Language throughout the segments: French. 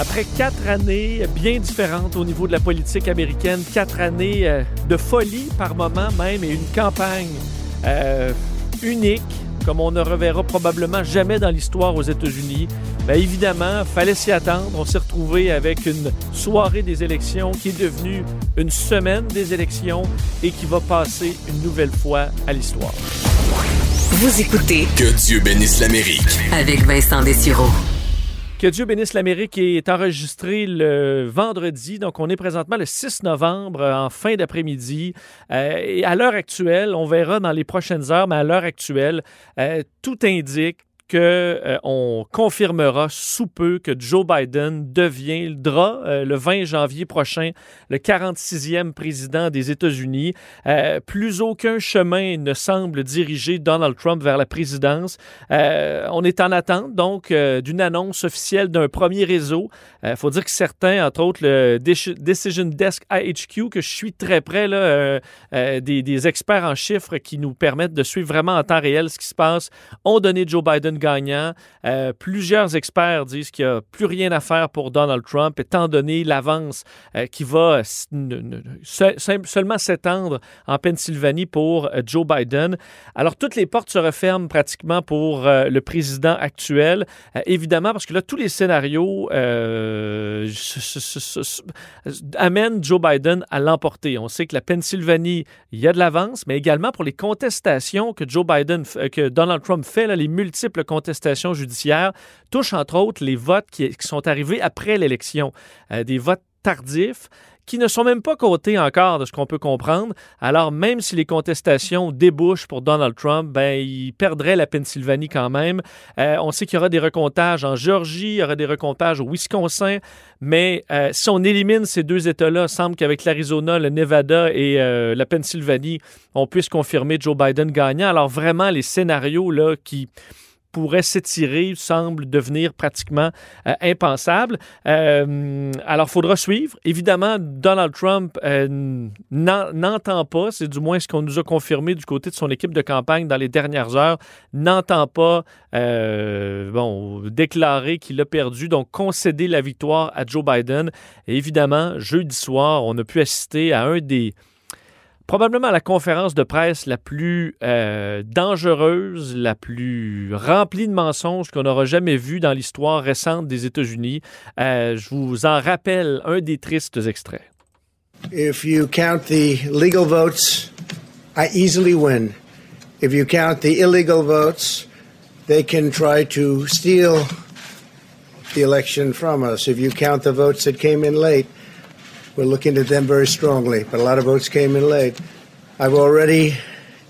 Après quatre années bien différentes au niveau de la politique américaine, quatre années euh, de folie par moment même et une campagne euh, unique comme on ne reverra probablement jamais dans l'histoire aux États-Unis. Bien évidemment, fallait s'y attendre. On s'est retrouvé avec une soirée des élections qui est devenue une semaine des élections et qui va passer une nouvelle fois à l'histoire. Vous écoutez Que Dieu bénisse l'Amérique. avec Vincent Dessureau. Que Dieu bénisse l'Amérique est enregistré le vendredi, donc on est présentement le 6 novembre euh, en fin d'après-midi. Euh, et à l'heure actuelle, on verra dans les prochaines heures, mais à l'heure actuelle, euh, tout indique qu'on confirmera sous peu que Joe Biden deviendra euh, le 20 janvier prochain le 46e président des États-Unis. Euh, plus aucun chemin ne semble diriger Donald Trump vers la présidence. Euh, on est en attente donc euh, d'une annonce officielle d'un premier réseau. Il faut dire que certains, entre autres le Deci- Decision Desk IHQ, que je suis très près, là, euh, euh, des, des experts en chiffres qui nous permettent de suivre vraiment en temps réel ce qui se passe, ont donné Joe Biden gagnant. Euh, plusieurs experts disent qu'il n'y a plus rien à faire pour Donald Trump, étant donné l'avance euh, qui va sim- seulement s'étendre en Pennsylvanie pour euh, Joe Biden. Alors, toutes les portes se referment pratiquement pour euh, le président actuel, Euh, évidemment, parce que là, tous les scénarios euh, amènent Joe Biden à l'emporter. On sait que la Pennsylvanie, il y a de l'avance, mais également pour les contestations que Joe Biden, euh, que Donald Trump fait, là, les multiples contestations judiciaires, touchent entre autres les votes qui, sont arrivés après l'élection, Euh, des votes tardifs qui ne sont même pas cotés encore de ce qu'on peut comprendre. Alors, même si les contestations débouchent pour Donald Trump, ben, il perdrait la Pennsylvanie quand même. Euh, on sait qu'il y aura des recomptages en Géorgie, il y aura des recomptages au Wisconsin, mais euh, si on élimine ces deux États-là, semble qu'avec l'Arizona, le Nevada et la Pennsylvanie, on puisse confirmer Joe Biden gagnant. Alors, vraiment, les scénarios là, qui pourrait s'étirer semble devenir pratiquement euh, impensable. Euh, alors, faudra suivre. Évidemment, Donald Trump euh, n'en- n'entend pas, c'est du moins ce qu'on nous a confirmé du côté de son équipe de campagne dans les dernières heures, n'entend pas déclarer qu'il a perdu, donc concéder la victoire à Joe Biden. Évidemment, jeudi soir, on a pu assister à un des probablement la conférence de presse la plus euh, dangereuse, la plus remplie de mensonges qu'on aura jamais vue dans l'histoire récente des États-Unis. Euh, je vous en rappelle un des tristes extraits. If you count the legal votes, I easily win. If you count the illegal votes, they can try to steal the election from us. If you count the votes that came in late, we're looking at them very strongly, but a lot of votes came in late. I've already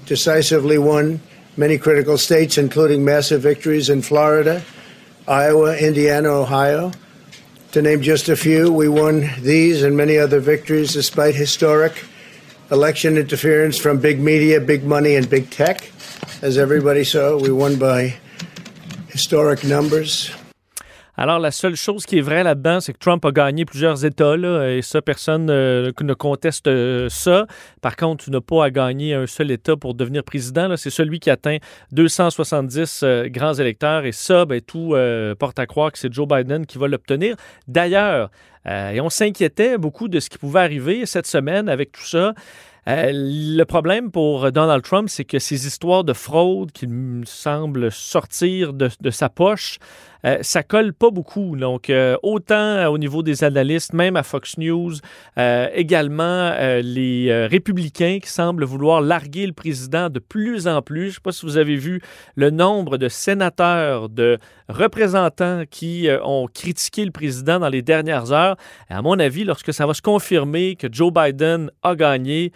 decisively won many critical states, including massive victories in Florida, Iowa, Indiana, Ohio. To name just a few, we won these and many other victories despite historic election interference from big media, big money, and big tech. As everybody saw, we won by historic numbers. Alors, la seule chose qui est vraie là-dedans, c'est que Trump a gagné plusieurs États, et ça, personne euh, ne conteste euh, ça. Par contre, tu n'as pas à gagner un seul État pour devenir président. C'est celui qui atteint 270 euh, grands électeurs, et ça, ben, tout porte à croire que c'est Joe Biden qui va l'obtenir. D'ailleurs, on s'inquiétait beaucoup de ce qui pouvait arriver cette semaine avec tout ça. Le problème pour Donald Trump, c'est que ces histoires de fraude qui semblent sortir de sa poche euh, ça colle pas beaucoup. Donc, euh, autant au niveau des analystes, même à Fox News, euh, également les républicains qui semblent vouloir larguer le président de plus en plus. Je ne sais pas si vous avez vu le nombre de sénateurs, de représentants qui ont critiqué le président dans les dernières heures. à mon avis, lorsque ça va se confirmer que Joe Biden a gagné,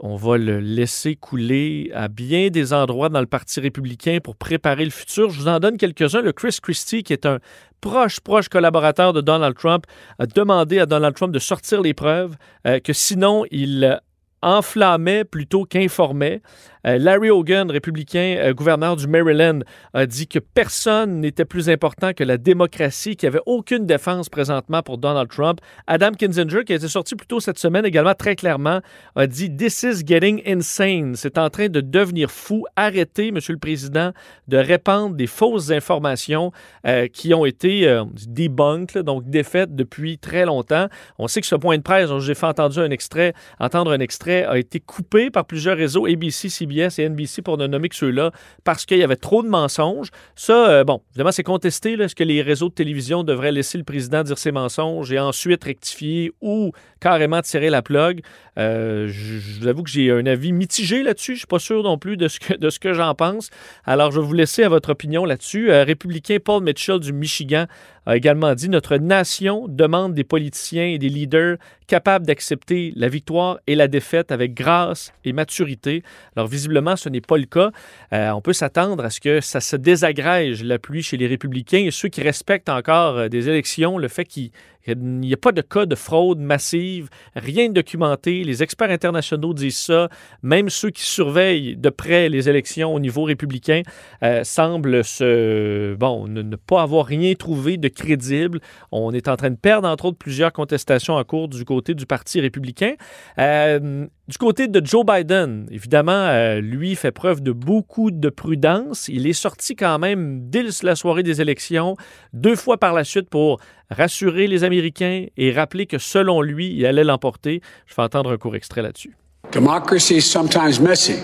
on va le laisser couler à bien des endroits dans le Parti républicain pour préparer le futur. Je vous en donne quelques-uns. Le Chris Christie, qui est un proche, proche collaborateur de Donald Trump, a demandé à Donald Trump de sortir les preuves, euh, que sinon il enflammait plutôt qu'informait. Euh, Larry Hogan, républicain, euh, gouverneur du Maryland, a dit que personne n'était plus important que la démocratie, qu'il n'y avait aucune défense présentement pour Donald Trump. Adam Kinzinger, qui a été sorti plus tôt cette semaine également très clairement, a dit This is getting insane. C'est en train de devenir fou. Arrêtez, Monsieur le Président, de répandre des fausses informations euh, qui ont été debunked, donc défaites depuis très longtemps. On sait que ce point de presse j'ai fait entendre un extrait, entendre un extrait, a été coupé par plusieurs réseaux, ABC, CBS, et NBC pour ne nommer que ceux-là, parce qu'il y avait trop de mensonges. Ça, euh, bon, évidemment, c'est contesté. Est-ce que les réseaux de télévision devraient laisser le président dire ses mensonges et ensuite rectifier ou carrément tirer la plug? Euh, je vous avoue que j'ai un avis mitigé là-dessus. Je ne suis pas sûr non plus de ce que, que j'en pense. Alors, je vais vous laisser à votre opinion là-dessus. Euh, républicain Paul Mitchell du Michigan a également dit Notre nation demande des politiciens et des leaders capables d'accepter la victoire et la défaite avec grâce et maturité. Alors, visiblement, ce n'est pas le cas. Euh, on peut s'attendre à ce que ça se désagrège l'appui chez les républicains et ceux qui respectent encore euh, des élections, le fait qu'il il n'y a pas de cas de fraude massive, rien de documenté. Les experts internationaux disent ça. Même ceux qui surveillent de près les élections au niveau républicain euh, semblent ne, pas avoir rien trouvé de crédible. On est en train de perdre, entre autres, plusieurs contestations en cours du côté du Parti républicain. Euh, du côté de Joe Biden, évidemment, euh, lui fait preuve de beaucoup de prudence. Il est sorti quand même dès la soirée des élections, deux fois par la suite pour rassurer les Américains et rappeler que selon lui, il allait l'emporter. Je vais entendre un court extrait là-dessus. Democracy is sometimes messy.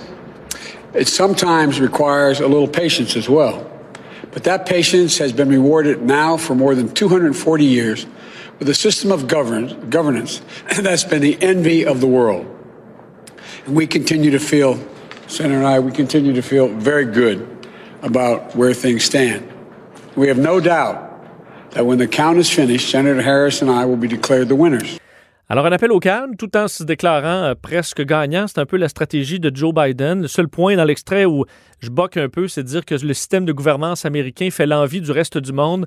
It sometimes requires a little patience as well. But that patience has been rewarded now for more than 240 years with a system of govern governance that's been the envy of the world. And we continue to feel, Senator and I, we continue to feel very good about where things stand. We have no doubt that when the count is finished, Senator Harris and I will be declared the winners. Alors, un appel au calme, tout en se déclarant euh, presque gagnant, c'est un peu la stratégie de Joe Biden. Le seul point dans l'extrait où je boque un peu, c'est de dire que le système de gouvernance américain fait l'envie du reste du monde.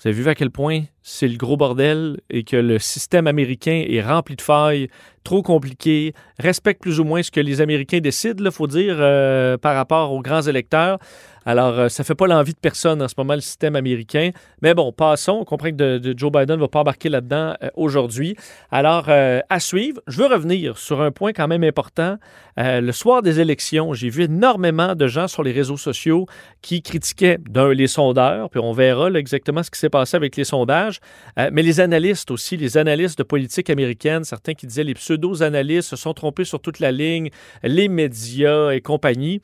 Vous avez vu à quel point c'est le gros bordel et que le système américain est rempli de failles, trop compliqué, respecte plus ou moins ce que les Américains décident, il faut dire, euh, par rapport aux grands électeurs. Alors, euh, ça fait pas l'envie de personne en ce moment, le système américain. Mais bon, passons. On comprend que Joe Biden ne va pas embarquer là-dedans euh, aujourd'hui. Alors, à suivre. Je veux revenir sur un point quand même important. le soir des élections, j'ai vu énormément de gens sur les réseaux sociaux qui critiquaient, d'un, les sondeurs, puis on verra exactement ce qui s'est passé avec les sondages, mais les analystes aussi, les analystes de politique américaine, certains qui disaient les pseudo-analystes se sont trompés sur toute la ligne, les médias et compagnie.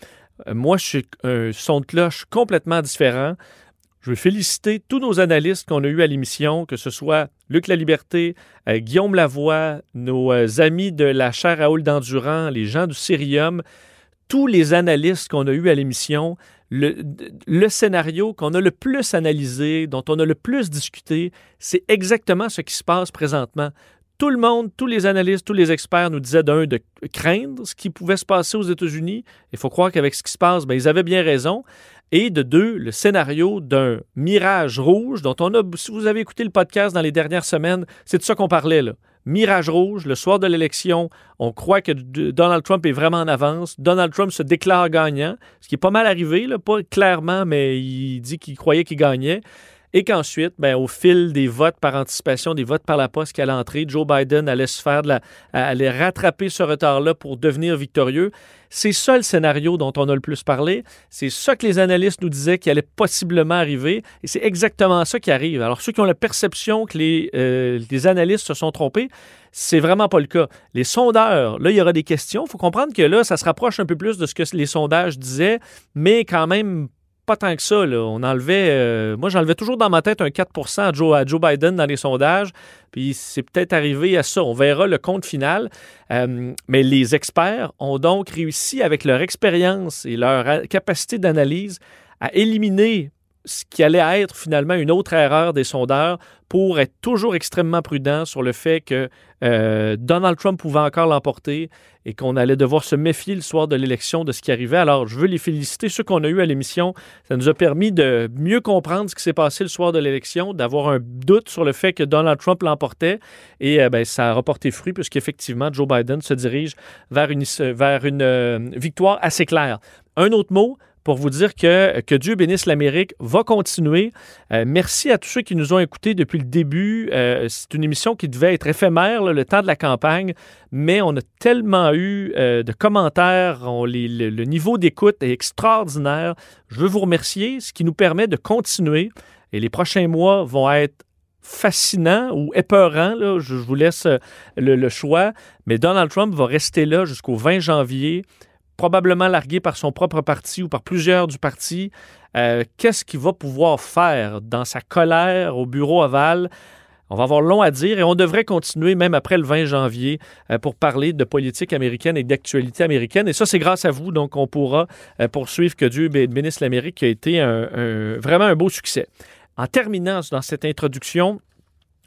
Euh, moi, je suis un son de cloche complètement différent. Je veux féliciter tous nos analystes qu'on a eus à l'émission, que ce soit Luc Laliberté, euh, Guillaume Lavoie, nos euh, amis de la chaire Raoul d'Endurant, les gens du Cirium, tous les analystes qu'on a eus à l'émission, le, le, scénario qu'on a le plus analysé, dont on a le plus discuté, c'est exactement ce qui se passe présentement tout le monde, tous les analystes, tous les experts nous disaient d'un de craindre ce qui pouvait se passer aux États-Unis. Il faut croire qu'avec ce qui se passe, ben, ils avaient bien raison. Et de deux, le scénario d'un mirage rouge dont on a, si vous avez écouté le podcast dans les dernières semaines, c'est de ça qu'on parlait là. Mirage rouge, le soir de l'élection, on croit que Donald Trump est vraiment en avance. Donald Trump se déclare gagnant, ce qui est pas mal arrivé, là, pas clairement, mais il dit qu'il croyait qu'il gagnait et qu'ensuite, ben, au fil des votes par anticipation, des votes par la poste qui allaient entrer, Joe Biden allait se faire de la, allait rattraper ce retard-là pour devenir victorieux. C'est ça le scénario dont on a le plus parlé. C'est ça que les analystes nous disaient qui allait possiblement arriver. Et c'est exactement ça qui arrive. Alors, ceux qui ont la perception que les, euh, les analystes se sont trompés, c'est vraiment pas le cas. Les sondeurs, là, il y aura des questions. Il faut comprendre que là, ça se rapproche un peu plus de ce que les sondages disaient, mais quand même pas tant que ça. Là. On enlevait, euh, moi, j'enlevais toujours dans ma tête un 4 à Joe, à Joe Biden dans les sondages. Puis c'est peut-être arrivé à ça. On verra le compte final. Euh, mais les experts ont donc réussi, avec leur expérience et leur capacité d'analyse, à éliminer ce qui allait être finalement une autre erreur des sondeurs pour être toujours extrêmement prudent sur le fait que euh, Donald Trump pouvait encore l'emporter et qu'on allait devoir se méfier le soir de l'élection de ce qui arrivait. Alors, je veux les féliciter, ceux qu'on a eu à l'émission. Ça nous a permis de mieux comprendre ce qui s'est passé le soir de l'élection, d'avoir un doute sur le fait que Donald Trump l'emportait. Et euh, ben, ça a reporté fruit puisqu'effectivement, Joe Biden se dirige vers une, vers une euh, victoire assez claire. Un autre mot, pour vous dire que, que Dieu bénisse l'Amérique va continuer. Euh, merci à tous ceux qui nous ont écoutés depuis le début. Euh, c'est une émission qui devait être éphémère le temps de la campagne, mais on a tellement eu euh, de commentaires. le, niveau d'écoute est extraordinaire. Je veux vous remercier, ce qui nous permet de continuer. Et les prochains mois vont être fascinants ou épeurants. Je, vous laisse le, le choix. Mais Donald Trump va rester là jusqu'au 20 janvier probablement largué par son propre parti ou par plusieurs du parti. Euh, qu'est-ce qu'il va pouvoir faire dans sa colère au bureau aval? On va avoir long à dire et on devrait continuer même après le 20 janvier euh, pour parler de politique américaine et d'actualité américaine. Et ça, c'est grâce à vous, donc on pourra euh, poursuivre que Dieu bénisse l'Amérique qui a été vraiment un beau succès. En terminant dans cette introduction,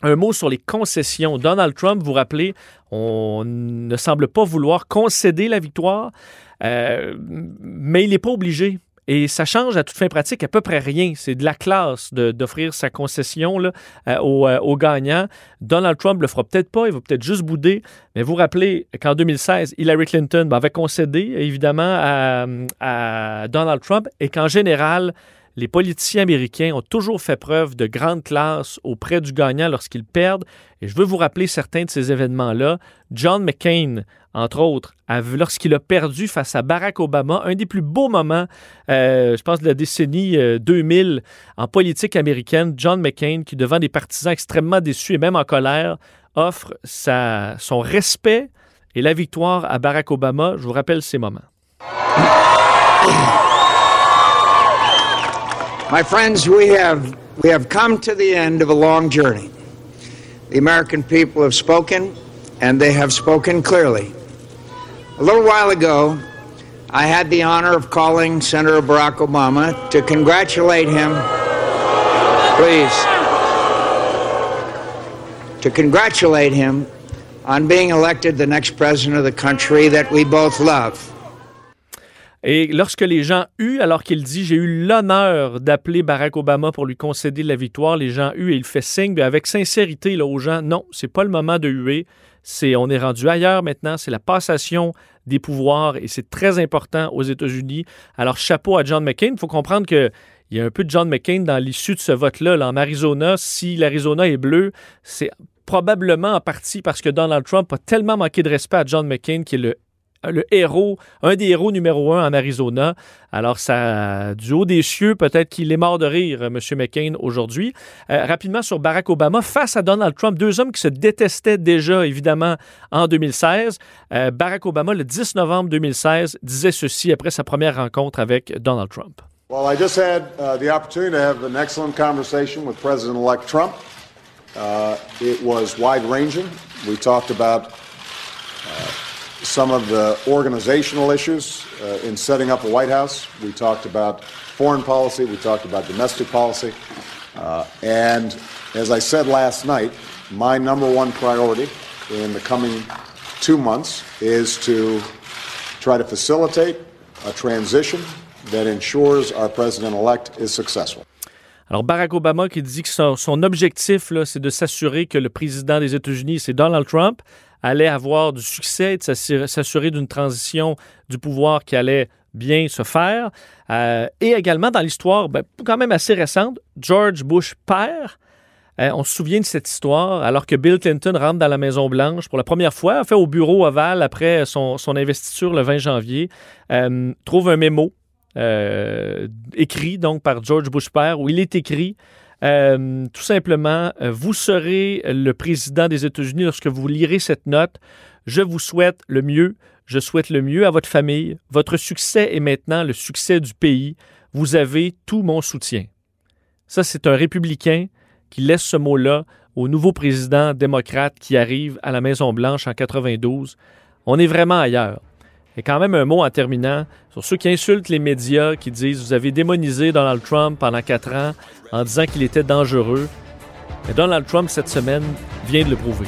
un mot sur les concessions. Donald Trump, vous rappelez, on ne semble pas vouloir concéder la victoire. Euh, mais il n'est pas obligé. Et ça change à toute fin pratique à peu près rien. C'est de la classe d'offrir sa concession là, euh, euh, aux, gagnants. Donald Trump le fera peut-être pas, il va peut-être juste bouder. Mais vous rappelez qu'en 2016, Hillary Clinton ben, avait concédé évidemment à Donald Trump et qu'en général, les politiciens américains ont toujours fait preuve de grande classe auprès du gagnant lorsqu'ils perdent. Et je veux vous rappeler certains de ces événements-là. John McCain, entre autres, lorsqu'il a perdu face à Barack Obama, un des plus beaux moments, euh, je pense, de la décennie 2000 euh, en politique américaine, John McCain, qui, devant des partisans extrêmement déçus et même en colère, offre son respect et la victoire à Barack Obama. Je vous rappelle ces moments. My friends, we have, we have come to the end of a long journey. The American people have spoken, and they have spoken clearly. A little while ago, I had the honor of calling Senator Barack Obama to congratulate him. Please. To congratulate him on being elected the next president of the country that we both love. Et lorsque les gens eut, alors qu'il dit J'ai eu l'honneur d'appeler Barack Obama pour lui concéder la victoire, les gens eut et il fait signe avec sincérité là, aux gens Non, c'est pas le moment de huer. On est rendu ailleurs maintenant, c'est la passation des pouvoirs et c'est très important aux États-Unis. Alors, chapeau à John McCain. Il faut comprendre que il y a un peu de John McCain dans l'issue de ce vote-là. Là, en Arizona, si l'Arizona est bleu, c'est probablement en partie parce que Donald Trump a tellement manqué de respect à John McCain, qui est le le héros, un des héros numéro un en Arizona. Alors, ça, du haut des cieux, peut-être qu'il est mort de rire, M. McCain, aujourd'hui. Euh, rapidement sur Barack Obama, face à Donald Trump, deux hommes qui se détestaient déjà, évidemment, en 2016. Euh, Barack Obama, le 10 novembre 2016, disait ceci après sa première rencontre avec Donald Trump. Well, I just had uh, the opportunity to have an excellent conversation with President-elect Trump. Uh, it was wide-ranging. We talked about uh, some of the organizational issues uh, in setting up a White House. We talked about foreign policy, we talked about domestic policy. Uh, and as I said last night, my number one priority in the coming two months is to try to facilitate a transition that ensures our president elect is successful. Alors, Barack Obama qui dit que son, son objectif, c'est de s'assurer que le président des États-Unis, c'est Donald Trump, allait avoir du succès, de s'assurer d'une transition du pouvoir qui allait bien se faire. Euh, et également dans l'histoire, ben, quand même assez récente, George Bush père. Euh, on se souvient de cette histoire alors que Bill Clinton rentre dans la Maison-Blanche pour la première fois, fait au bureau ovale après son, investiture le 20 janvier, euh, trouve un mémo écrit donc par George Bush père où il est écrit euh, tout simplement, euh, vous serez le président des États-Unis lorsque vous lirez cette note. Je vous souhaite le mieux. Je souhaite le mieux à votre famille. Votre succès est maintenant le succès du pays. vous avez tout mon soutien. Ça, c'est un républicain qui laisse ce mot-là au nouveau président démocrate qui arrive à la Maison-Blanche en 92. On est vraiment ailleurs. Et quand même un mot en terminant sur ceux qui insultent les médias, qui disent vous avez démonisé Donald Trump pendant quatre ans en disant qu'il était dangereux. Et Donald Trump cette semaine vient de le prouver.